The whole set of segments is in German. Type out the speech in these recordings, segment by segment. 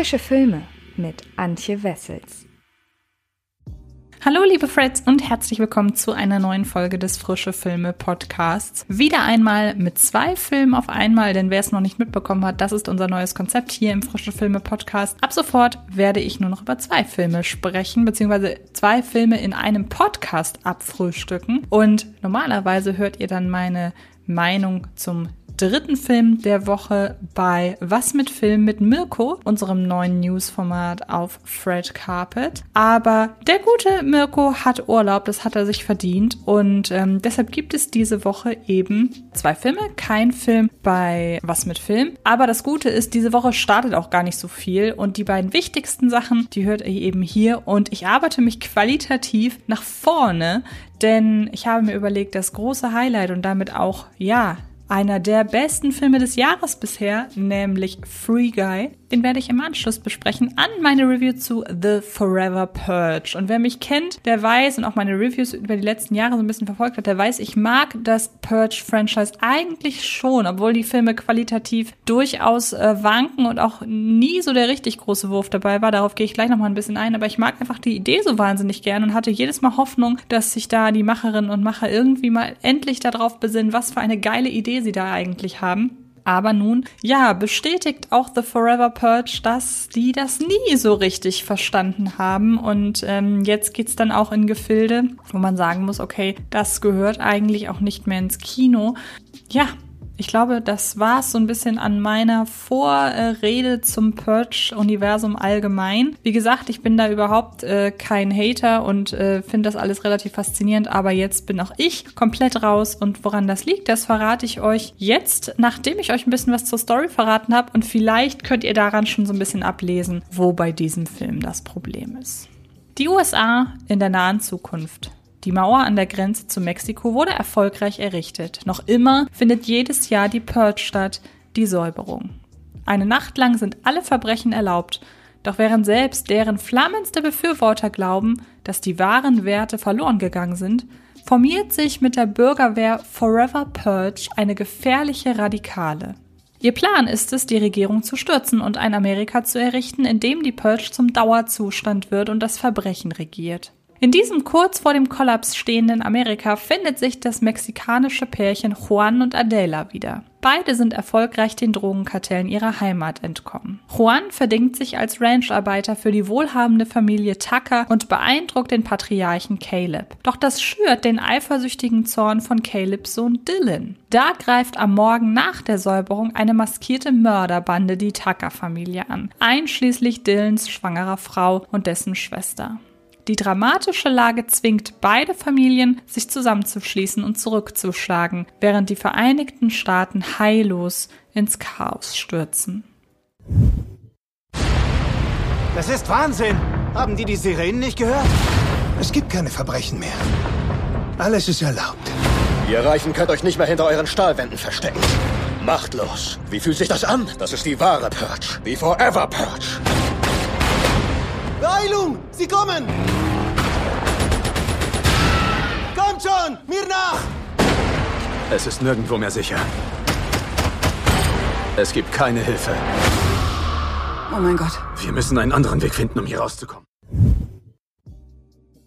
Frische Filme mit Antje Wessels. Hallo liebe Freds und herzlich willkommen zu einer neuen Folge des Frische Filme Podcasts. Wieder einmal mit zwei Filmen auf einmal, denn wer es noch nicht mitbekommen hat, das ist unser neues Konzept hier im Frische Filme Podcast. Ab sofort werde ich nur noch über zwei Filme sprechen, beziehungsweise zwei Filme in einem Podcast abfrühstücken. Und normalerweise hört ihr dann meine Meinung zum dritten Film der Woche bei Was mit Film mit Mirko, unserem neuen News-Format auf Fred Carpet. Aber der gute Mirko hat Urlaub, das hat er sich verdient und ähm, deshalb gibt es diese Woche eben zwei Filme, kein Film bei Was mit Film. Aber das Gute ist, diese Woche startet auch gar nicht so viel und die beiden wichtigsten Sachen, die hört ihr eben hier und ich arbeite mich qualitativ nach vorne, denn ich habe mir überlegt, das große Highlight und damit auch, ja, einer der besten Filme des Jahres bisher, nämlich Free Guy. Den werde ich im Anschluss besprechen an meine Review zu The Forever Purge. Und wer mich kennt, der weiß und auch meine Reviews über die letzten Jahre so ein bisschen verfolgt hat, der weiß, ich mag das Purge-Franchise eigentlich schon, obwohl die Filme qualitativ durchaus äh, wanken und auch nie so der richtig große Wurf dabei war. Darauf gehe ich gleich nochmal ein bisschen ein. Aber ich mag einfach die Idee so wahnsinnig gern und hatte jedes Mal Hoffnung, dass sich da die Macherinnen und Macher irgendwie mal endlich darauf besinnen, was für eine geile Idee sie da eigentlich haben. Aber nun, ja, bestätigt auch The Forever Purge, dass die das nie so richtig verstanden haben. Und ähm, jetzt geht's dann auch in Gefilde, wo man sagen muss, okay, das gehört eigentlich auch nicht mehr ins Kino. Ja, ich glaube, das war es so ein bisschen an meiner Vorrede zum Purge-Universum allgemein. Wie gesagt, ich bin da überhaupt äh, kein Hater und äh, finde das alles relativ faszinierend, aber jetzt bin auch ich komplett raus und woran das liegt, das verrate ich euch jetzt, nachdem ich euch ein bisschen was zur Story verraten habe und vielleicht könnt ihr daran schon so ein bisschen ablesen, wo bei diesem Film das Problem ist. Die USA in der nahen Zukunft. Die Mauer an der Grenze zu Mexiko wurde erfolgreich errichtet. Noch immer findet jedes Jahr die Purge statt, die Säuberung. Eine Nacht lang sind alle Verbrechen erlaubt, doch während selbst deren flammendste Befürworter glauben, dass die wahren Werte verloren gegangen sind, formiert sich mit der Bürgerwehr Forever Purge eine gefährliche Radikale. Ihr Plan ist es, die Regierung zu stürzen und ein Amerika zu errichten, in dem die Purge zum Dauerzustand wird und das Verbrechen regiert. In diesem kurz vor dem Kollaps stehenden Amerika findet sich das mexikanische Pärchen Juan und Adela wieder. Beide sind erfolgreich den Drogenkartellen ihrer Heimat entkommen. Juan verdingt sich als Rancharbeiter für die wohlhabende Familie Tucker und beeindruckt den Patriarchen Caleb. Doch das schürt den eifersüchtigen Zorn von Calebs Sohn Dylan. Da greift am Morgen nach der Säuberung eine maskierte Mörderbande die Tucker-Familie an, einschließlich Dylans schwangerer Frau und dessen Schwester. Die dramatische Lage zwingt beide Familien, sich zusammenzuschließen und zurückzuschlagen, während die Vereinigten Staaten heillos ins Chaos stürzen. Das ist Wahnsinn! Haben die die Sirenen nicht gehört? Es gibt keine Verbrechen mehr. Alles ist erlaubt. Ihr Reichen könnt euch nicht mehr hinter euren Stahlwänden verstecken. Machtlos. Wie fühlt sich das an? Das ist die wahre Purge. Die Forever Purge. Beeilung! Sie kommen! Kommt schon! Mir nach! Es ist nirgendwo mehr sicher. Es gibt keine Hilfe. Oh mein Gott. Wir müssen einen anderen Weg finden, um hier rauszukommen.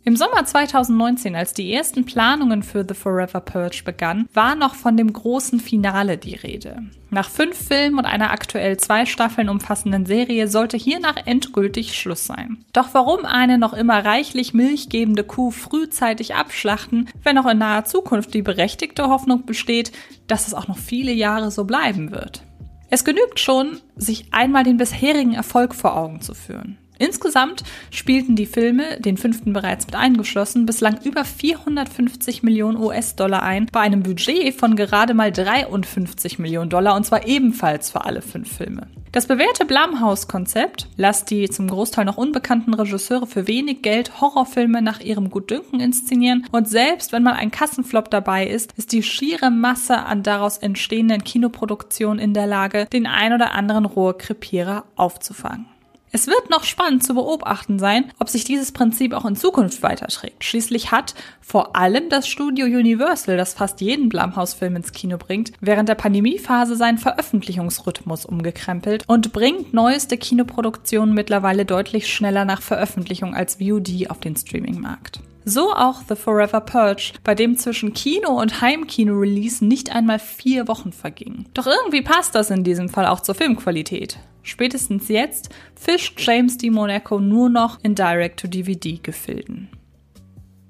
Im Sommer 2019, als die ersten Planungen für The Forever Purge begannen, war noch von dem großen Finale die Rede. Nach fünf Filmen und einer aktuell zwei Staffeln umfassenden Serie sollte hiernach endgültig Schluss sein. Doch warum eine noch immer reichlich milchgebende Kuh frühzeitig abschlachten, wenn auch in naher Zukunft die berechtigte Hoffnung besteht, dass es auch noch viele Jahre so bleiben wird? Es genügt schon, sich einmal den bisherigen Erfolg vor Augen zu führen. Insgesamt spielten die Filme, den fünften bereits mit eingeschlossen, bislang über 450 Millionen US-Dollar ein, bei einem Budget von gerade mal 53 Millionen Dollar und zwar ebenfalls für alle fünf Filme. Das bewährte Blumhouse-Konzept, lasst die zum Großteil noch unbekannten Regisseure für wenig Geld Horrorfilme nach ihrem Gutdünken inszenieren und selbst wenn mal ein Kassenflop dabei ist, ist die schiere Masse an daraus entstehenden Kinoproduktionen in der Lage, den ein oder anderen Rohrkrepierer aufzufangen. Es wird noch spannend zu beobachten sein, ob sich dieses Prinzip auch in Zukunft weiterträgt. Schließlich hat vor allem das Studio Universal, das fast jeden Blumhouse-Film ins Kino bringt, während der Pandemiephase seinen Veröffentlichungsrhythmus umgekrempelt und bringt neueste Kinoproduktionen mittlerweile deutlich schneller nach Veröffentlichung als VOD auf den Streamingmarkt. So auch The Forever Purge, bei dem zwischen Kino- und Heimkino-Release nicht einmal vier Wochen vergingen. Doch irgendwie passt das in diesem Fall auch zur Filmqualität. Spätestens jetzt fischt James D. Monaco nur noch in Direct-to-DVD-Gefilden.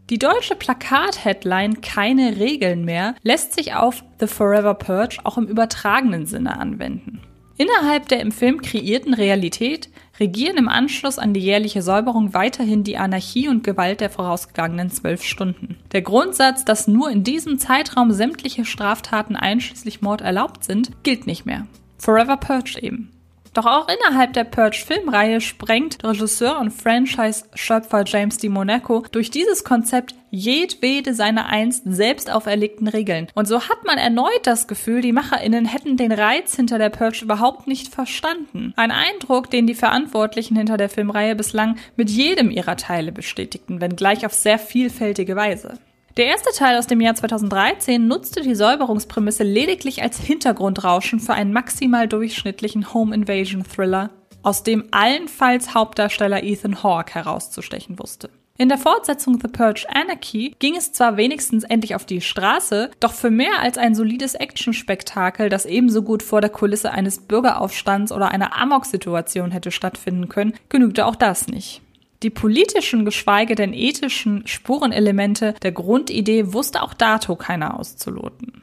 Die deutsche Plakat-Headline Keine Regeln mehr lässt sich auf The Forever Purge auch im übertragenen Sinne anwenden. Innerhalb der im Film kreierten Realität regieren im Anschluss an die jährliche Säuberung weiterhin die Anarchie und Gewalt der vorausgegangenen zwölf Stunden. Der Grundsatz, dass nur in diesem Zeitraum sämtliche Straftaten einschließlich Mord erlaubt sind, gilt nicht mehr. Forever Purge eben. Doch auch innerhalb der Purge-Filmreihe sprengt Regisseur und Franchise-Schöpfer James D. Monaco durch dieses Konzept jedwede seiner einst selbst auferlegten Regeln. Und so hat man erneut das Gefühl, die MacherInnen hätten den Reiz hinter der Purge überhaupt nicht verstanden. Ein Eindruck, den die Verantwortlichen hinter der Filmreihe bislang mit jedem ihrer Teile bestätigten, wenngleich auf sehr vielfältige Weise. Der erste Teil aus dem Jahr 2013 nutzte die Säuberungsprämisse lediglich als Hintergrundrauschen für einen maximal durchschnittlichen Home Invasion Thriller, aus dem allenfalls Hauptdarsteller Ethan Hawke herauszustechen wusste. In der Fortsetzung The Purge Anarchy ging es zwar wenigstens endlich auf die Straße, doch für mehr als ein solides Actionspektakel, das ebenso gut vor der Kulisse eines Bürgeraufstands oder einer Amok-Situation hätte stattfinden können, genügte auch das nicht. Die politischen, geschweige denn ethischen Spurenelemente der Grundidee wusste auch dato keiner auszuloten.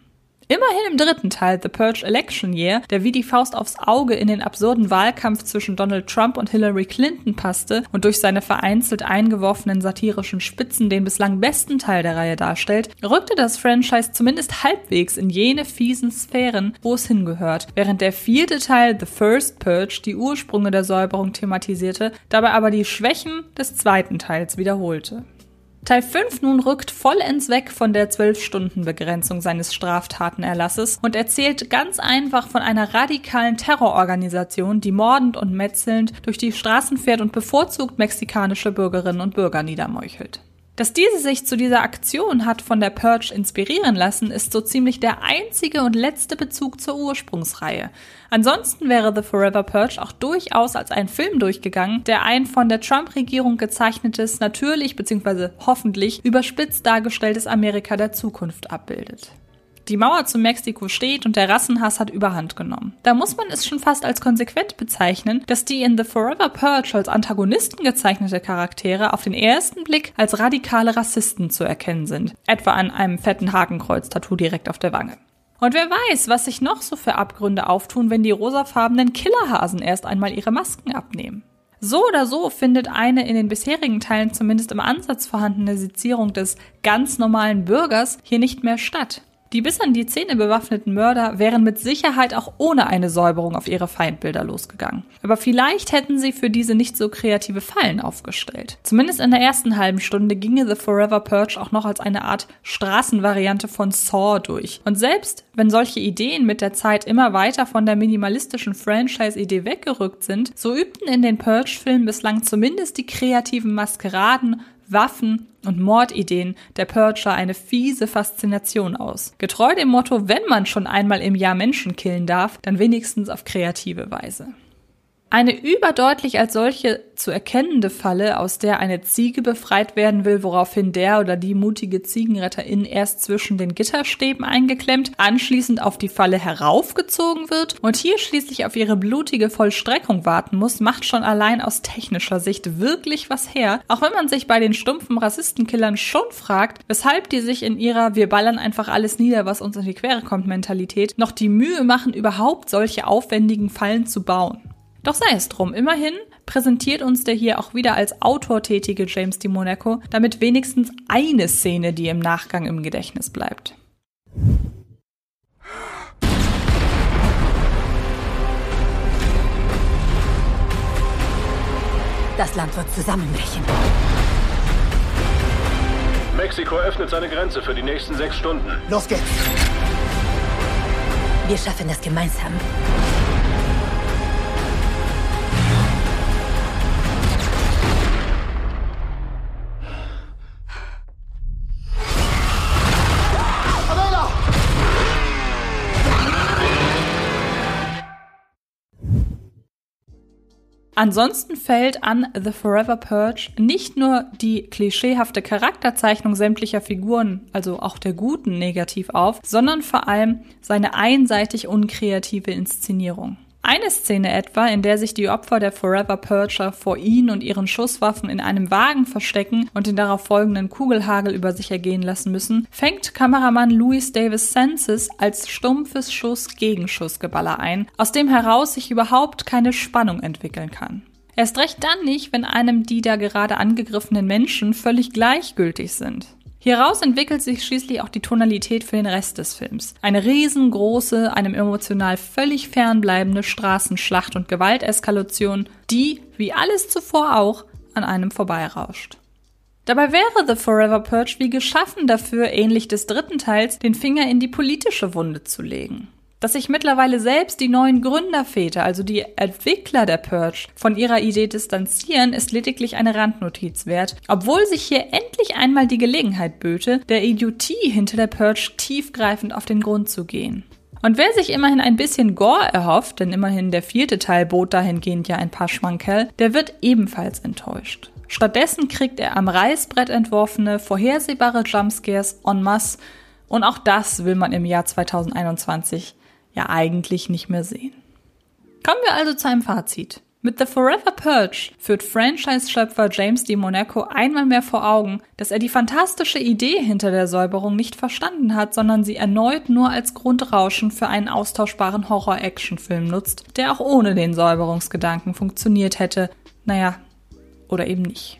Immerhin im dritten Teil The Purge Election Year, der wie die Faust aufs Auge in den absurden Wahlkampf zwischen Donald Trump und Hillary Clinton passte und durch seine vereinzelt eingeworfenen satirischen Spitzen den bislang besten Teil der Reihe darstellt, rückte das Franchise zumindest halbwegs in jene fiesen Sphären, wo es hingehört, während der vierte Teil The First Purge die Ursprünge der Säuberung thematisierte, dabei aber die Schwächen des zweiten Teils wiederholte. Teil 5 nun rückt vollends weg von der 12-Stunden-Begrenzung seines Straftatenerlasses und erzählt ganz einfach von einer radikalen Terrororganisation, die mordend und metzelnd durch die Straßen fährt und bevorzugt mexikanische Bürgerinnen und Bürger niedermeuchelt. Dass diese sich zu dieser Aktion hat von der Purge inspirieren lassen, ist so ziemlich der einzige und letzte Bezug zur Ursprungsreihe. Ansonsten wäre The Forever Purge auch durchaus als ein Film durchgegangen, der ein von der Trump-Regierung gezeichnetes, natürlich bzw. hoffentlich überspitzt dargestelltes Amerika der Zukunft abbildet. Die Mauer zu Mexiko steht und der Rassenhass hat überhand genommen. Da muss man es schon fast als konsequent bezeichnen, dass die in The Forever Purge als Antagonisten gezeichnete Charaktere auf den ersten Blick als radikale Rassisten zu erkennen sind. Etwa an einem fetten Hakenkreuz-Tattoo direkt auf der Wange. Und wer weiß, was sich noch so für Abgründe auftun, wenn die rosafarbenen Killerhasen erst einmal ihre Masken abnehmen. So oder so findet eine in den bisherigen Teilen zumindest im Ansatz vorhandene Sezierung des ganz normalen Bürgers hier nicht mehr statt. Die bis an die Zähne bewaffneten Mörder wären mit Sicherheit auch ohne eine Säuberung auf ihre Feindbilder losgegangen. Aber vielleicht hätten sie für diese nicht so kreative Fallen aufgestellt. Zumindest in der ersten halben Stunde ginge The Forever Purge auch noch als eine Art Straßenvariante von Saw durch. Und selbst wenn solche Ideen mit der Zeit immer weiter von der minimalistischen Franchise-Idee weggerückt sind, so übten in den Purge-Filmen bislang zumindest die kreativen Maskeraden, Waffen und Mordideen der Purger eine fiese Faszination aus. Getreu dem Motto, wenn man schon einmal im Jahr Menschen killen darf, dann wenigstens auf kreative Weise. Eine überdeutlich als solche zu erkennende Falle, aus der eine Ziege befreit werden will, woraufhin der oder die mutige Ziegenretterin erst zwischen den Gitterstäben eingeklemmt, anschließend auf die Falle heraufgezogen wird und hier schließlich auf ihre blutige Vollstreckung warten muss, macht schon allein aus technischer Sicht wirklich was her, auch wenn man sich bei den stumpfen Rassistenkillern schon fragt, weshalb die sich in ihrer Wir ballern einfach alles nieder, was uns in die Quere kommt Mentalität noch die Mühe machen, überhaupt solche aufwendigen Fallen zu bauen. Doch sei es drum, immerhin präsentiert uns der hier auch wieder als Autor tätige James Di Monaco damit wenigstens eine Szene, die im Nachgang im Gedächtnis bleibt. Das Land wird zusammenbrechen. Mexiko öffnet seine Grenze für die nächsten sechs Stunden. Los geht's. Wir schaffen das gemeinsam. Ansonsten fällt an The Forever Purge nicht nur die klischeehafte Charakterzeichnung sämtlicher Figuren, also auch der guten, negativ auf, sondern vor allem seine einseitig unkreative Inszenierung. Eine Szene etwa, in der sich die Opfer der Forever Purger vor ihn und ihren Schusswaffen in einem Wagen verstecken und den darauf folgenden Kugelhagel über sich ergehen lassen müssen, fängt Kameramann Louis Davis Senses als stumpfes Schuss-Gegenschussgeballer ein, aus dem heraus sich überhaupt keine Spannung entwickeln kann. Erst recht dann nicht, wenn einem die da gerade angegriffenen Menschen völlig gleichgültig sind. Hieraus entwickelt sich schließlich auch die Tonalität für den Rest des Films. Eine riesengroße, einem emotional völlig fernbleibende Straßenschlacht und Gewalteskalation, die, wie alles zuvor auch, an einem vorbeirauscht. Dabei wäre The Forever Purge wie geschaffen dafür, ähnlich des dritten Teils, den Finger in die politische Wunde zu legen. Dass sich mittlerweile selbst die neuen Gründerväter, also die Entwickler der Purge, von ihrer Idee distanzieren, ist lediglich eine Randnotiz wert, obwohl sich hier endlich einmal die Gelegenheit böte, der Idiotie hinter der Purge tiefgreifend auf den Grund zu gehen. Und wer sich immerhin ein bisschen Gore erhofft, denn immerhin der vierte Teil bot dahingehend ja ein paar Schmankerl, der wird ebenfalls enttäuscht. Stattdessen kriegt er am Reißbrett entworfene, vorhersehbare Jumpscares en masse und auch das will man im Jahr 2021 ja eigentlich nicht mehr sehen. Kommen wir also zu einem Fazit. Mit The Forever Purge führt Franchise-Schöpfer James D. Monaco einmal mehr vor Augen, dass er die fantastische Idee hinter der Säuberung nicht verstanden hat, sondern sie erneut nur als Grundrauschen für einen austauschbaren Horror-Action-Film nutzt, der auch ohne den Säuberungsgedanken funktioniert hätte. Naja, oder eben nicht.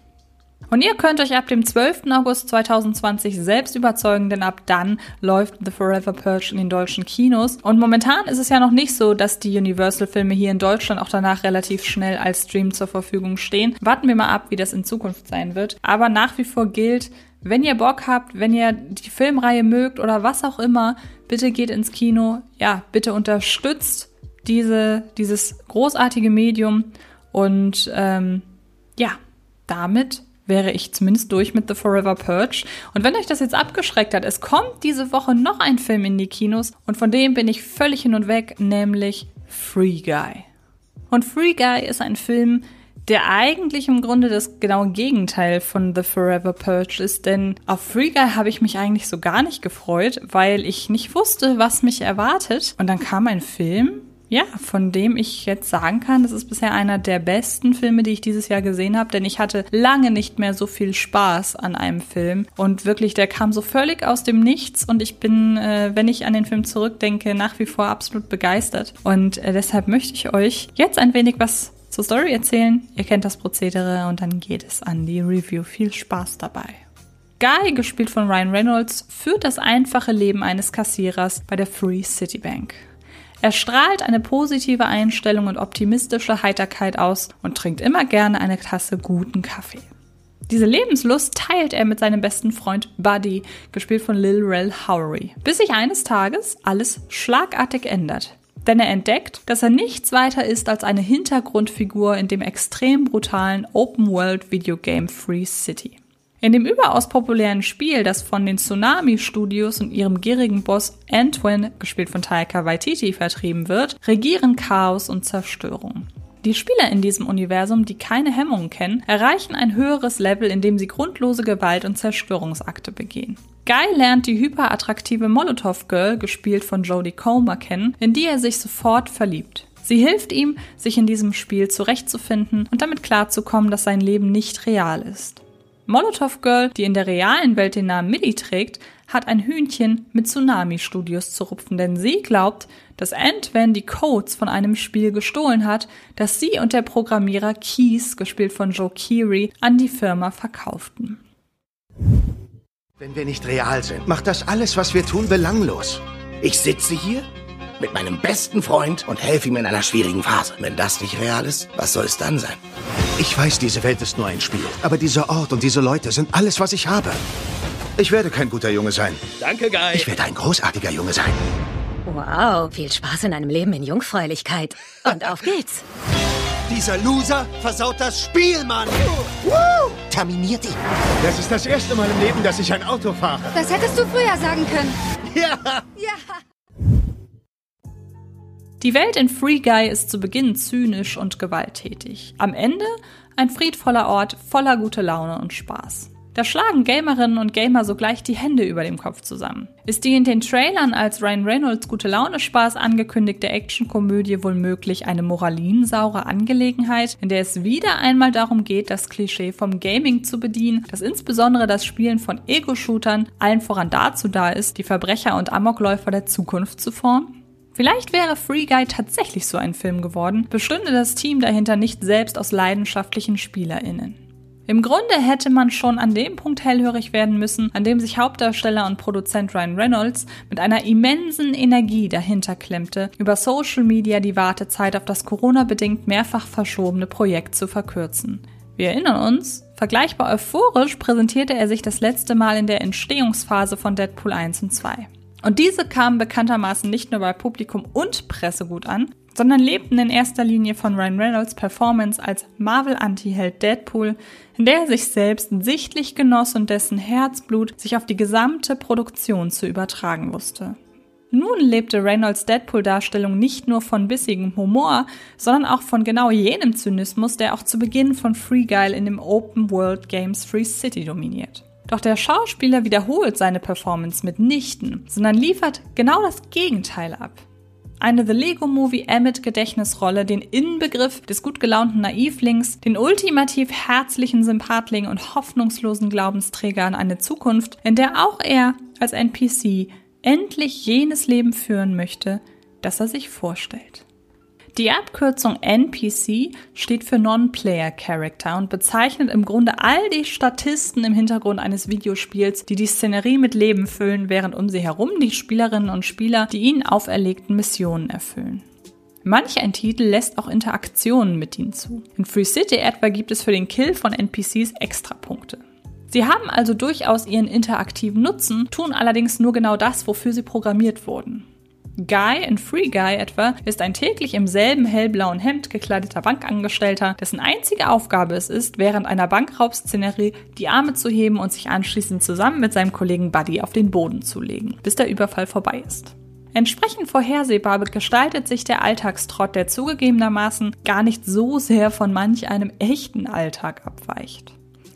Und ihr könnt euch ab dem 12. August 2020 selbst überzeugen, denn ab dann läuft The Forever Purge in den deutschen Kinos. Und momentan ist es ja noch nicht so, dass die Universal-Filme hier in Deutschland auch danach relativ schnell als Stream zur Verfügung stehen. Warten wir mal ab, wie das in Zukunft sein wird. Aber nach wie vor gilt, wenn ihr Bock habt, wenn ihr die Filmreihe mögt oder was auch immer, bitte geht ins Kino. Ja, bitte unterstützt diese, dieses großartige Medium und ähm, ja, damit wäre ich zumindest durch mit The Forever Purge. Und wenn euch das jetzt abgeschreckt hat, es kommt diese Woche noch ein Film in die Kinos und von dem bin ich völlig hin und weg, nämlich Free Guy. Und Free Guy ist ein Film, der eigentlich im Grunde das genaue Gegenteil von The Forever Purge ist, denn auf Free Guy habe ich mich eigentlich so gar nicht gefreut, weil ich nicht wusste, was mich erwartet. Und dann kam ein Film, ja, von dem ich jetzt sagen kann, das ist bisher einer der besten Filme, die ich dieses Jahr gesehen habe, denn ich hatte lange nicht mehr so viel Spaß an einem Film und wirklich, der kam so völlig aus dem Nichts und ich bin, äh, wenn ich an den Film zurückdenke, nach wie vor absolut begeistert und äh, deshalb möchte ich euch jetzt ein wenig was zur Story erzählen. Ihr kennt das Prozedere und dann geht es an die Review. Viel Spaß dabei. Guy, gespielt von Ryan Reynolds, führt das einfache Leben eines Kassierers bei der Free City Bank. Er strahlt eine positive Einstellung und optimistische Heiterkeit aus und trinkt immer gerne eine Tasse guten Kaffee. Diese Lebenslust teilt er mit seinem besten Freund Buddy, gespielt von Lil Rel Howery, bis sich eines Tages alles schlagartig ändert. Denn er entdeckt, dass er nichts weiter ist als eine Hintergrundfigur in dem extrem brutalen Open-World-Videogame Free City. In dem überaus populären Spiel, das von den Tsunami Studios und ihrem gierigen Boss Antoine, gespielt von Taika Waititi, vertrieben wird, regieren Chaos und Zerstörung. Die Spieler in diesem Universum, die keine Hemmungen kennen, erreichen ein höheres Level, indem sie grundlose Gewalt und Zerstörungsakte begehen. Guy lernt die hyperattraktive Molotov Girl, gespielt von Jodie Comer, kennen, in die er sich sofort verliebt. Sie hilft ihm, sich in diesem Spiel zurechtzufinden und damit klarzukommen, dass sein Leben nicht real ist. Molotov Girl, die in der realen Welt den Namen Millie trägt, hat ein Hühnchen mit Tsunami-Studios zu rupfen, denn sie glaubt, dass Ant-Man die Codes von einem Spiel gestohlen hat, das sie und der Programmierer Keys, gespielt von Joe Keery, an die Firma verkauften. Wenn wir nicht real sind, macht das alles, was wir tun, belanglos. Ich sitze hier mit meinem besten Freund und helfe ihm in einer schwierigen Phase. Wenn das nicht real ist, was soll es dann sein? Ich weiß, diese Welt ist nur ein Spiel. Aber dieser Ort und diese Leute sind alles, was ich habe. Ich werde kein guter Junge sein. Danke, Guy. Ich werde ein großartiger Junge sein. Wow, viel Spaß in einem Leben in Jungfräulichkeit. Und auf geht's. Dieser Loser versaut das Spiel, Mann! Woo! Terminiert ihn. Das ist das erste Mal im Leben, dass ich ein Auto fahre. Das hättest du früher sagen können. Ja! Ja. Die Welt in Free Guy ist zu Beginn zynisch und gewalttätig. Am Ende ein friedvoller Ort voller gute Laune und Spaß. Da schlagen Gamerinnen und Gamer sogleich die Hände über dem Kopf zusammen. Ist die in den Trailern als Ryan Reynolds gute Laune Spaß angekündigte Actionkomödie wohl möglich eine moralinsaure Angelegenheit, in der es wieder einmal darum geht, das Klischee vom Gaming zu bedienen, dass insbesondere das Spielen von Ego-Shootern allen voran dazu da ist, die Verbrecher und Amokläufer der Zukunft zu formen? Vielleicht wäre Free Guy tatsächlich so ein Film geworden, bestünde das Team dahinter nicht selbst aus leidenschaftlichen SpielerInnen. Im Grunde hätte man schon an dem Punkt hellhörig werden müssen, an dem sich Hauptdarsteller und Produzent Ryan Reynolds mit einer immensen Energie dahinter klemmte, über Social Media die Wartezeit auf das Corona-bedingt mehrfach verschobene Projekt zu verkürzen. Wir erinnern uns, vergleichbar euphorisch präsentierte er sich das letzte Mal in der Entstehungsphase von Deadpool 1 und 2. Und diese kamen bekanntermaßen nicht nur bei Publikum und Presse gut an, sondern lebten in erster Linie von Ryan Reynolds Performance als Marvel-Anti-Held Deadpool, in der er sich selbst sichtlich genoss und dessen Herzblut sich auf die gesamte Produktion zu übertragen wusste. Nun lebte Reynolds Deadpool-Darstellung nicht nur von bissigem Humor, sondern auch von genau jenem Zynismus, der auch zu Beginn von Free Guy in dem Open World Games Free City dominiert. Doch der Schauspieler wiederholt seine Performance mitnichten, sondern liefert genau das Gegenteil ab eine The Lego Movie Emmett Gedächtnisrolle, den Inbegriff des gut gelaunten Naivlings, den ultimativ herzlichen Sympathling und hoffnungslosen Glaubensträger an eine Zukunft, in der auch er als NPC endlich jenes Leben führen möchte, das er sich vorstellt. Die Abkürzung NPC steht für Non-Player Character und bezeichnet im Grunde all die Statisten im Hintergrund eines Videospiels, die die Szenerie mit Leben füllen, während um sie herum die Spielerinnen und Spieler die ihnen auferlegten Missionen erfüllen. Manch ein Titel lässt auch Interaktionen mit ihnen zu. In Free City etwa gibt es für den Kill von NPCs Extrapunkte. Sie haben also durchaus ihren interaktiven Nutzen, tun allerdings nur genau das, wofür sie programmiert wurden. Guy in Free Guy etwa ist ein täglich im selben hellblauen Hemd gekleideter Bankangestellter, dessen einzige Aufgabe es ist, während einer Bankraubszenerie die Arme zu heben und sich anschließend zusammen mit seinem Kollegen Buddy auf den Boden zu legen, bis der Überfall vorbei ist. Entsprechend vorhersehbar gestaltet sich der Alltagstrott, der zugegebenermaßen gar nicht so sehr von manch einem echten Alltag abweicht.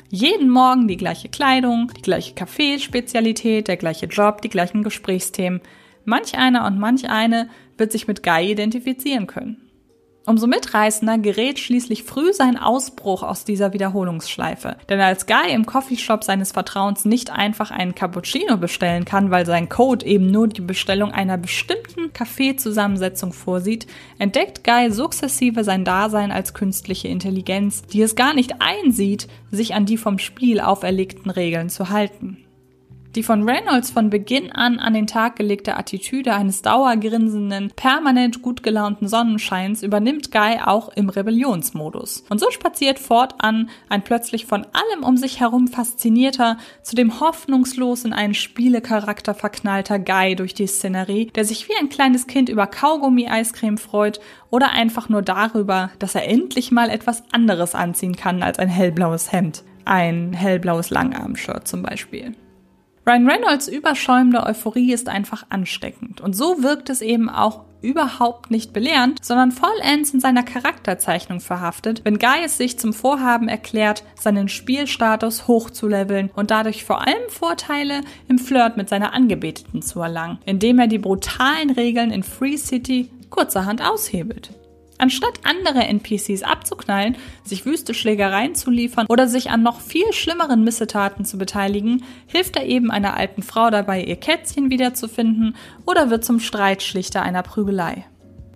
Jeden Morgen die gleiche Kleidung, die gleiche Kaffeespezialität, der gleiche Job, die gleichen Gesprächsthemen. Manch einer und manch eine wird sich mit Guy identifizieren können. Umso mitreißender gerät schließlich früh sein Ausbruch aus dieser Wiederholungsschleife. Denn als Guy im Coffeeshop seines Vertrauens nicht einfach einen Cappuccino bestellen kann, weil sein Code eben nur die Bestellung einer bestimmten Kaffeezusammensetzung vorsieht, entdeckt Guy sukzessive sein Dasein als künstliche Intelligenz, die es gar nicht einsieht, sich an die vom Spiel auferlegten Regeln zu halten. Die von Reynolds von Beginn an an den Tag gelegte Attitüde eines dauergrinsenden, permanent gut gelaunten Sonnenscheins übernimmt Guy auch im Rebellionsmodus. Und so spaziert fortan ein plötzlich von allem um sich herum faszinierter, zudem hoffnungslos in einen Spielecharakter verknallter Guy durch die Szenerie, der sich wie ein kleines Kind über Kaugummi-Eiscreme freut oder einfach nur darüber, dass er endlich mal etwas anderes anziehen kann als ein hellblaues Hemd. Ein hellblaues Langarm-Shirt zum Beispiel. Ryan Reynolds überschäumende Euphorie ist einfach ansteckend. Und so wirkt es eben auch überhaupt nicht belehrend, sondern vollends in seiner Charakterzeichnung verhaftet, wenn es sich zum Vorhaben erklärt, seinen Spielstatus hochzuleveln und dadurch vor allem Vorteile im Flirt mit seiner Angebeteten zu erlangen, indem er die brutalen Regeln in Free City kurzerhand aushebelt. Anstatt andere NPCs abzuknallen, sich wüste Schlägereien zu liefern oder sich an noch viel schlimmeren Missetaten zu beteiligen, hilft er eben einer alten Frau dabei, ihr Kätzchen wiederzufinden oder wird zum Streitschlichter einer Prügelei.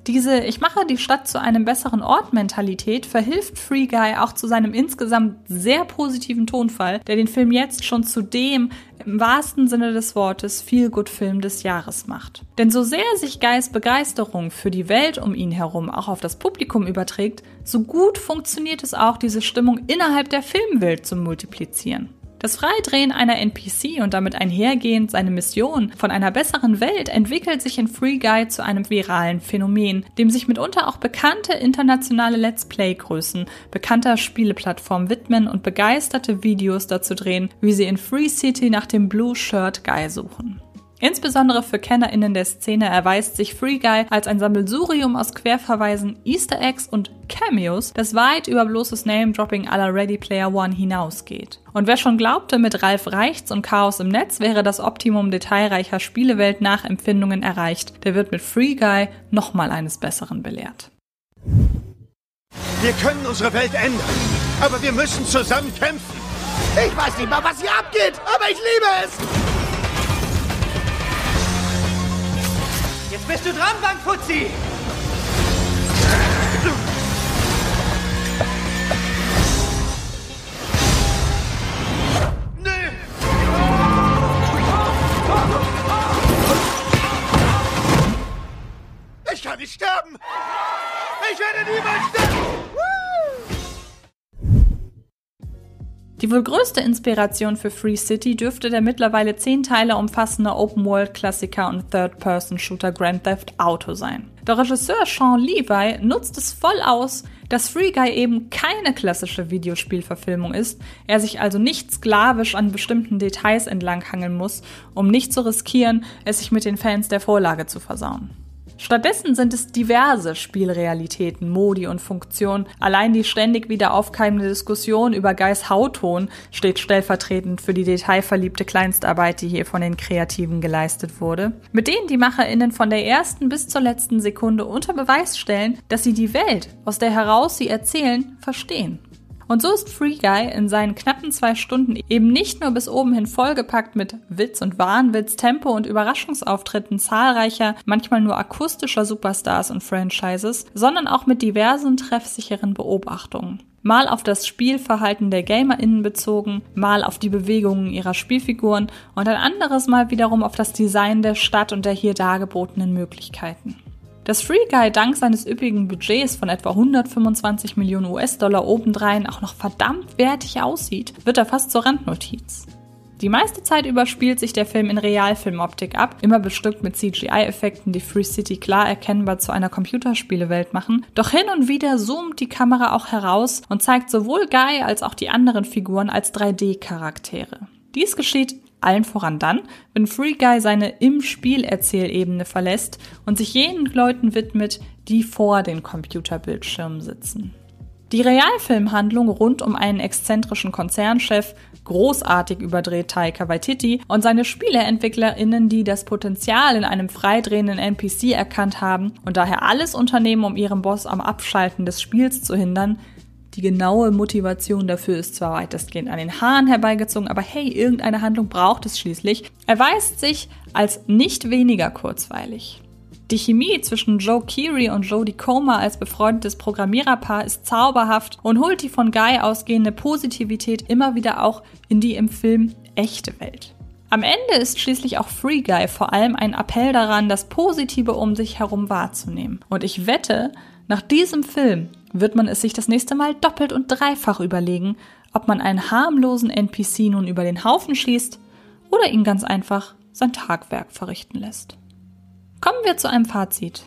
Diese Ich mache die Stadt zu einem besseren Ort Mentalität verhilft Free Guy auch zu seinem insgesamt sehr positiven Tonfall, der den Film jetzt schon zu dem im wahrsten Sinne des Wortes Feel-Good-Film des Jahres macht. Denn so sehr sich Guys Begeisterung für die Welt um ihn herum auch auf das Publikum überträgt, so gut funktioniert es auch, diese Stimmung innerhalb der Filmwelt zu multiplizieren. Das Freidrehen einer NPC und damit einhergehend seine Mission von einer besseren Welt entwickelt sich in Free Guy zu einem viralen Phänomen, dem sich mitunter auch bekannte internationale Let's Play-Größen bekannter Spieleplattformen widmen und begeisterte Videos dazu drehen, wie sie in Free City nach dem Blue Shirt Guy suchen. Insbesondere für KennerInnen der Szene erweist sich Free Guy als ein Sammelsurium aus Querverweisen, Easter Eggs und Cameos, das weit über bloßes Name-Dropping aller Ready Player One hinausgeht. Und wer schon glaubte, mit Ralf Reichts und Chaos im Netz wäre das Optimum detailreicher Spielewelt Nachempfindungen erreicht, der wird mit Free Guy nochmal eines Besseren belehrt. Wir können unsere Welt ändern, aber wir müssen zusammen kämpfen. Ich weiß nicht mal, was hier abgeht, aber ich liebe es. Bist du dran, Bankfuzzi! Ich kann nicht sterben! Ich werde niemals sterben! Die wohl größte Inspiration für Free City dürfte der mittlerweile zehn Teile umfassende Open-World-Klassiker und Third-Person-Shooter Grand Theft Auto sein. Der Regisseur Sean Levi nutzt es voll aus, dass Free Guy eben keine klassische Videospielverfilmung ist, er sich also nicht sklavisch an bestimmten Details entlanghangeln muss, um nicht zu riskieren, es sich mit den Fans der Vorlage zu versauen. Stattdessen sind es diverse Spielrealitäten, Modi und Funktionen. Allein die ständig wieder aufkeimende Diskussion über Geis Hautton steht stellvertretend für die detailverliebte Kleinstarbeit, die hier von den Kreativen geleistet wurde, mit denen die MacherInnen von der ersten bis zur letzten Sekunde unter Beweis stellen, dass sie die Welt, aus der heraus sie erzählen, verstehen. Und so ist Free Guy in seinen knappen zwei Stunden eben nicht nur bis oben hin vollgepackt mit Witz und Wahnwitz, Tempo und Überraschungsauftritten zahlreicher, manchmal nur akustischer Superstars und Franchises, sondern auch mit diversen treffsicheren Beobachtungen. Mal auf das Spielverhalten der GamerInnen bezogen, mal auf die Bewegungen ihrer Spielfiguren und ein anderes Mal wiederum auf das Design der Stadt und der hier dargebotenen Möglichkeiten. Dass Free Guy dank seines üppigen Budgets von etwa 125 Millionen US-Dollar obendrein auch noch verdammt wertig aussieht, wird da fast zur Randnotiz. Die meiste Zeit über spielt sich der Film in Realfilmoptik ab, immer bestückt mit CGI-Effekten, die Free City klar erkennbar zu einer Computerspielewelt machen. Doch hin und wieder zoomt die Kamera auch heraus und zeigt sowohl Guy als auch die anderen Figuren als 3D-Charaktere. Dies geschieht allen voran dann, wenn Free Guy seine im Spiel Erzählebene verlässt und sich jenen Leuten widmet, die vor den Computerbildschirmen sitzen. Die Realfilmhandlung rund um einen exzentrischen Konzernchef, großartig überdreht Taika Waititi und seine SpieleentwicklerInnen, die das Potenzial in einem freidrehenden NPC erkannt haben und daher alles unternehmen, um ihren Boss am Abschalten des Spiels zu hindern, die genaue Motivation dafür ist zwar weitestgehend an den Haaren herbeigezogen, aber hey, irgendeine Handlung braucht es schließlich, erweist sich als nicht weniger kurzweilig. Die Chemie zwischen Joe Keery und Jodie Comer als befreundetes Programmiererpaar ist zauberhaft und holt die von Guy ausgehende Positivität immer wieder auch in die im Film echte Welt. Am Ende ist schließlich auch Free Guy vor allem ein Appell daran, das Positive um sich herum wahrzunehmen. Und ich wette, nach diesem Film wird man es sich das nächste Mal doppelt und dreifach überlegen, ob man einen harmlosen NPC nun über den Haufen schießt oder ihn ganz einfach sein Tagwerk verrichten lässt. Kommen wir zu einem Fazit.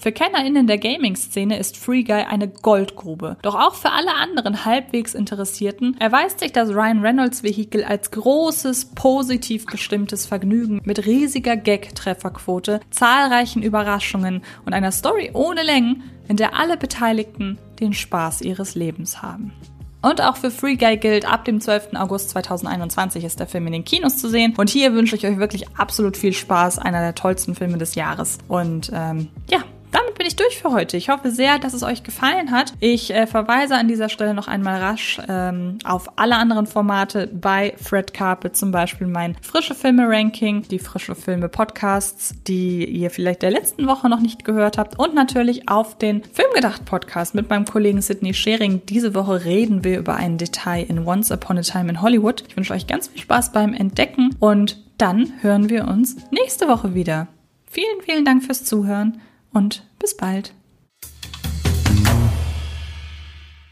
Für KennerInnen der Gaming-Szene ist Free Guy eine Goldgrube. Doch auch für alle anderen halbwegs Interessierten erweist sich das Ryan Reynolds Vehikel als großes, positiv bestimmtes Vergnügen mit riesiger Gag-Trefferquote, zahlreichen Überraschungen und einer Story ohne Längen, in der alle Beteiligten den Spaß ihres Lebens haben. Und auch für Free Guy gilt, ab dem 12. August 2021 ist der Film in den Kinos zu sehen. Und hier wünsche ich euch wirklich absolut viel Spaß, einer der tollsten Filme des Jahres. Und ähm, ja, damit bin ich durch für heute. Ich hoffe sehr, dass es euch gefallen hat. Ich äh, verweise an dieser Stelle noch einmal rasch ähm, auf alle anderen Formate bei Fred Carpet, zum Beispiel mein Frische Filme Ranking, die Frische Filme Podcasts, die ihr vielleicht der letzten Woche noch nicht gehört habt und natürlich auf den Filmgedacht Podcast mit meinem Kollegen Sidney Schering. Diese Woche reden wir über ein Detail in Once Upon a Time in Hollywood. Ich wünsche euch ganz viel Spaß beim Entdecken und dann hören wir uns nächste Woche wieder. Vielen, vielen Dank fürs Zuhören und bis bald.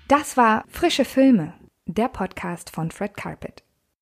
Das war Frische Filme, der Podcast von Fred Carpet.